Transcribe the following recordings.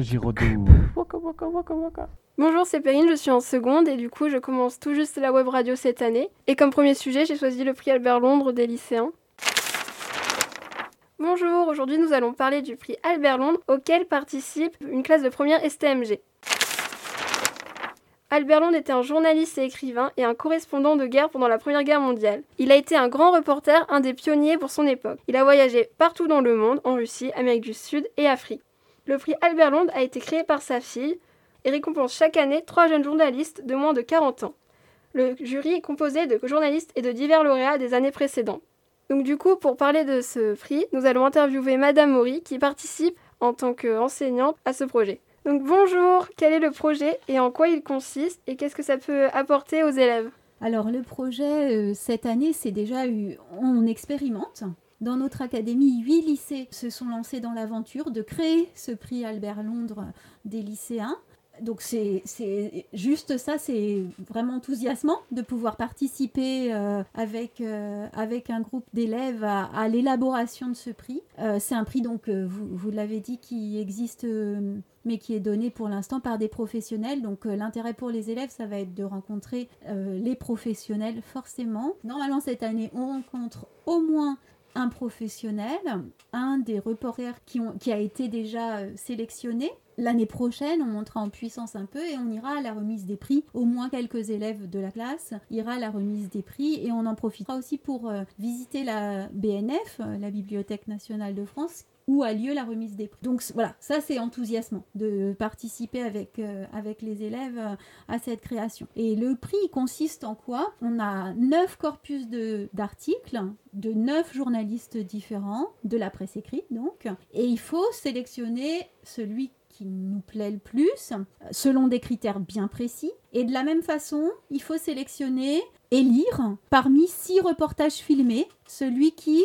Giraudoux. Bonjour, c'est Perrine, je suis en seconde et du coup je commence tout juste la web radio cette année. Et comme premier sujet, j'ai choisi le prix Albert Londres des lycéens. Bonjour, aujourd'hui nous allons parler du prix Albert Londres auquel participe une classe de première STMG. Albert Londres était un journaliste et écrivain et un correspondant de guerre pendant la Première Guerre mondiale. Il a été un grand reporter, un des pionniers pour son époque. Il a voyagé partout dans le monde, en Russie, Amérique du Sud et Afrique. Le prix Albert Londres a été créé par sa fille et récompense chaque année trois jeunes journalistes de moins de 40 ans. Le jury est composé de journalistes et de divers lauréats des années précédentes. Donc du coup, pour parler de ce prix, nous allons interviewer Madame Maury qui participe en tant qu'enseignante à ce projet. Donc bonjour, quel est le projet et en quoi il consiste et qu'est-ce que ça peut apporter aux élèves? Alors le projet euh, cette année, c'est déjà eu, on expérimente. Dans notre académie, huit lycées se sont lancés dans l'aventure de créer ce prix Albert Londres des lycéens donc c'est juste ça, c'est vraiment enthousiasmant de pouvoir participer euh, avec, euh, avec un groupe d'élèves à, l'élaboration de ce prix. Euh, c'est un prix, donc, vous, vous l'avez dit, qui existe, mais qui est donné pour l'instant par des professionnels. Donc l'intérêt pour les élèves, ça va être de rencontrer les professionnels, forcément. Normalement, cette année, on rencontre au moins un professionnel, un des reporters qui, a été déjà sélectionné L'année prochaine, on montera en puissance un peu et on ira à la remise des prix. Au moins quelques élèves de la classe ira à la remise des prix et on en profitera aussi pour euh, visiter la BNF, euh, la Bibliothèque nationale de France, où a lieu la remise des prix. Donc voilà, ça c'est enthousiasmant de participer avec, euh, avec les élèves à cette création. Et le prix consiste en quoi? On a neuf corpus d'articles de neuf journalistes différents, de la presse écrite donc, et il faut sélectionner celui qui nous plaît le plus, selon des critères bien précis. Et de la même façon, il faut sélectionner et lire parmi six reportages filmés celui qui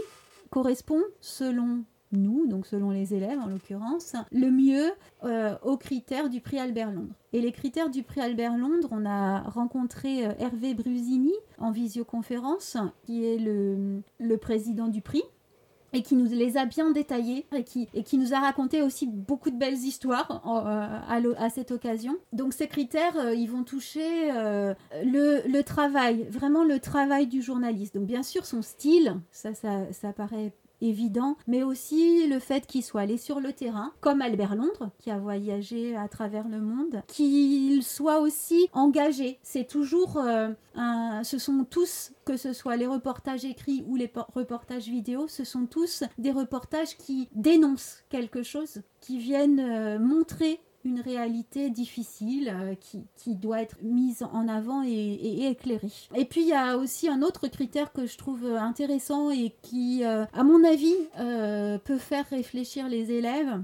correspond selon nous, donc selon les élèves en l'occurrence, le mieux euh, aux critères du prix Albert Londres. Et les critères du prix Albert Londres, on a rencontré euh, Hervé Brusini en visioconférence, qui est le, le président du prix et qui nous les a bien détaillés et qui, et qui nous a raconté aussi beaucoup de belles histoires euh, à, cette occasion. Donc ces critères, ils vont toucher le, le, travail, vraiment le travail du journaliste. Donc bien sûr son style, ça, ça, ça paraît évident, mais aussi le fait qu'il soit allé sur le terrain, comme Albert Londres, qui a voyagé à travers le monde, qu'il soit aussi engagé. C'est toujours euh, un, ce sont tous, que ce soit les reportages écrits ou les reportages vidéo, ce sont tous des reportages qui dénoncent quelque chose, qui viennent euh, montrer une réalité difficile euh, qui, doit être mise en avant et, éclairée. Et puis il y a aussi un autre critère que je trouve intéressant et qui, euh, à mon avis, euh, peut faire réfléchir les élèves,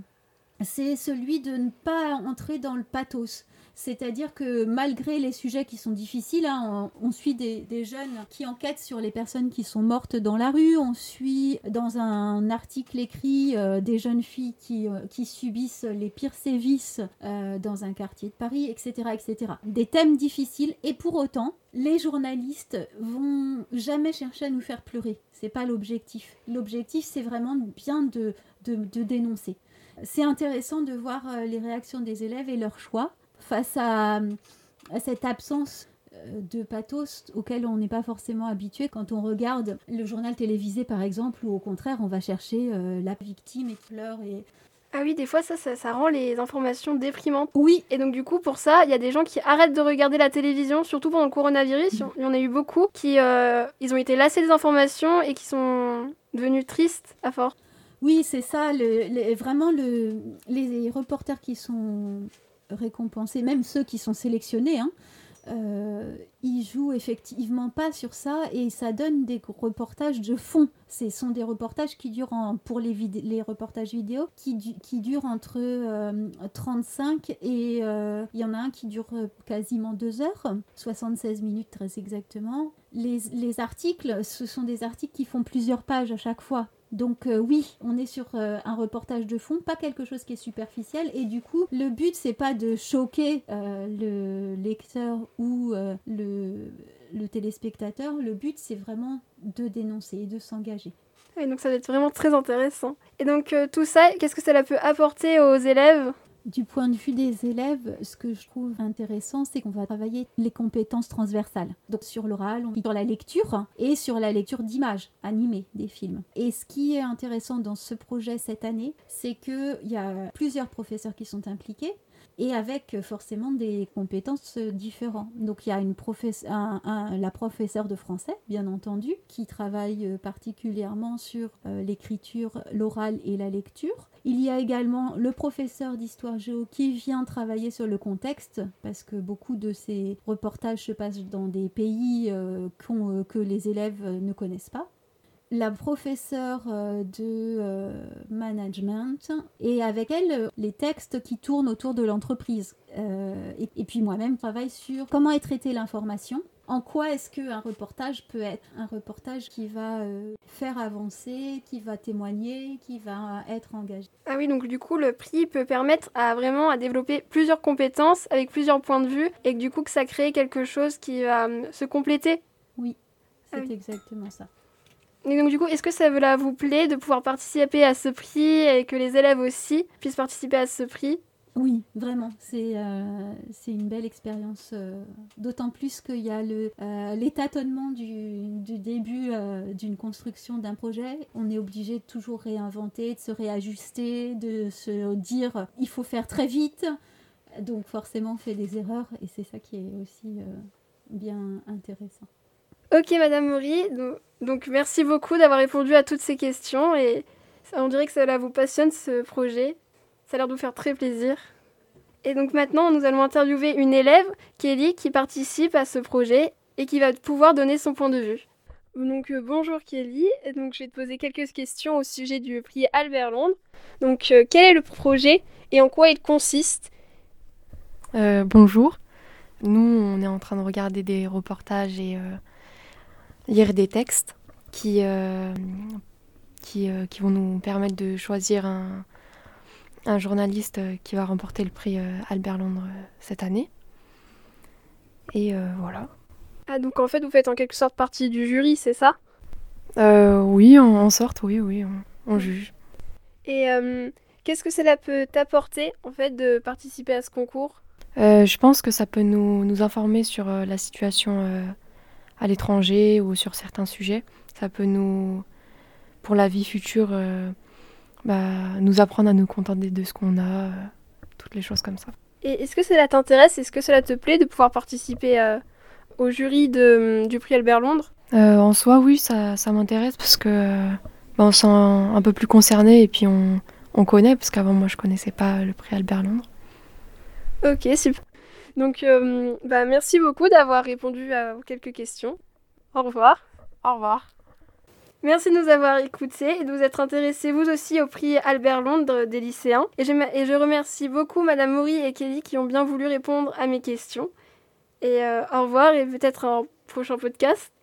c'est celui de ne pas entrer dans le pathos. C'est-à-dire que malgré les sujets qui sont difficiles, hein, on, suit des, jeunes qui enquêtent sur les personnes qui sont mortes dans la rue, on suit dans un article écrit euh, des jeunes filles qui, euh, qui, subissent les pires sévices euh, dans un quartier de Paris, etc., etc. Des thèmes difficiles et pour autant, les journalistes vont jamais chercher à nous faire pleurer. C'est pas l'objectif. L'objectif, c'est vraiment bien de dénoncer. C'est intéressant de voir les réactions des élèves et leurs choix face à, cette absence euh, de pathos auquel on n'est pas forcément habitué quand on regarde le journal télévisé par exemple ou au contraire on va chercher euh, la victime et qui pleure et ah oui, des fois, ça, ça, rend les informations déprimantes. Oui. Et donc, du coup, pour ça, il y a des gens qui arrêtent de regarder la télévision, surtout pendant le coronavirus. Il y en a eu beaucoup qui euh, ils ont été lassés des informations et qui sont devenus tristes à force. Oui, c'est ça. vraiment, le, les reporters qui sont récompensés, même ceux qui sont sélectionnés, hein, euh, ils jouent effectivement pas sur ça et ça donne des reportages de fond. Ce sont des reportages qui durent, pour les, reportages vidéo, qui, durent entre 35 euh, et euh, il y en a un qui dure quasiment 2 heures, 76 minutes très exactement. Les articles, ce sont des articles qui font plusieurs pages à chaque fois. Donc euh, oui, on est sur euh, un reportage de fond, pas quelque chose qui est superficiel. Et du coup, le but c'est pas de choquer euh, le lecteur ou le, téléspectateur. Le but c'est vraiment de dénoncer et de s'engager. Et donc ça va être vraiment très intéressant. Et donc tout ça, qu'est-ce que cela peut apporter aux élèves? Du point de vue des élèves, ce que je trouve intéressant, c'est qu'on va travailler les compétences transversales. Donc sur l'oral, sur la lecture et sur la lecture d'images animées des films. Et ce qui est intéressant dans ce projet cette année, c'est qu'il y a plusieurs professeurs qui sont impliqués et avec euh, forcément des compétences euh, différentes. Donc il y a la professeure de français, bien entendu, qui travaille euh, particulièrement sur l'écriture, l'oral et la lecture. Il y a également le professeur d'histoire géo qui vient travailler sur le contexte, parce que beaucoup de ces reportages se passent dans des pays que les élèves ne connaissent pas la professeure euh, de euh, management et avec elle euh, les textes qui tournent autour de l'entreprise. et, puis moi-même travaille sur comment est traitée l'information. En quoi est-ce qu'un reportage peut être un reportage qui va faire avancer, qui va témoigner, qui va être engagé Ah oui, donc du coup le prix peut permettre à vraiment à développer plusieurs compétences avec plusieurs points de vue et que du coup que ça crée quelque chose qui va se compléter. Oui, c'est ah exactement ça. Et donc du coup, est-ce que ça vous plaît de pouvoir participer à ce prix et que les élèves aussi puissent participer à ce prix? Oui, vraiment, c'est euh, une belle expérience. Euh, d'autant plus qu'il y a euh, l'étatonnement du, du, début d'une construction d'un projet. On est obligé de toujours réinventer, de se réajuster, de se dire il faut faire très vite. Donc forcément, on fait des erreurs et c'est ça qui est aussi bien intéressant. Ok, Madame Maury, donc, merci beaucoup d'avoir répondu à toutes ces questions et on dirait que cela vous passionne ce projet. Ça a l'air de vous faire très plaisir. Et donc maintenant, nous allons interviewer une élève, Kelly, qui participe à ce projet et qui va pouvoir donner son point de vue. Donc euh, bonjour Kelly, donc je vais te poser quelques questions au sujet du prix Albert Londres. Donc euh, quel est le projet et en quoi il consiste? Euh, Bonjour, nous on est en train de regarder des reportages et lire des textes qui, euh, qui, euh, qui, vont nous permettre de choisir un, un journaliste qui va remporter le prix euh, Albert Londres cette année. Et voilà. Ah, donc en fait, vous faites en quelque sorte partie du jury, c'est ça? Oui, en, sorte, oui, oui, on, juge. Et qu'est-ce que cela peut t'apporter, en fait, de participer à ce concours? Je pense que ça peut nous, nous informer sur la situation à l'étranger ou sur certains sujets. Ça peut nous, pour la vie future, euh, bah, nous apprendre à nous contenter de ce qu'on a, euh, toutes les choses comme ça. Et est-ce que cela t'intéresse? Est-ce que cela te plaît de pouvoir participer euh, au jury de, du prix Albert Londres? En soi, oui, ça, ça m'intéresse parce que bah, on sent un peu plus concerné et puis on, on connaît, parce qu'avant moi je connaissais pas le prix Albert Londres. Ok, super. Donc, euh, bah, merci beaucoup d'avoir répondu à quelques questions. Au revoir. Au revoir. Merci de nous avoir écoutés et de vous être intéressés vous aussi au prix Albert Londres des lycéens. Et je, et je remercie beaucoup Madame Maury et Kelly qui ont bien voulu répondre à mes questions. Et euh, au revoir et peut-être un prochain podcast.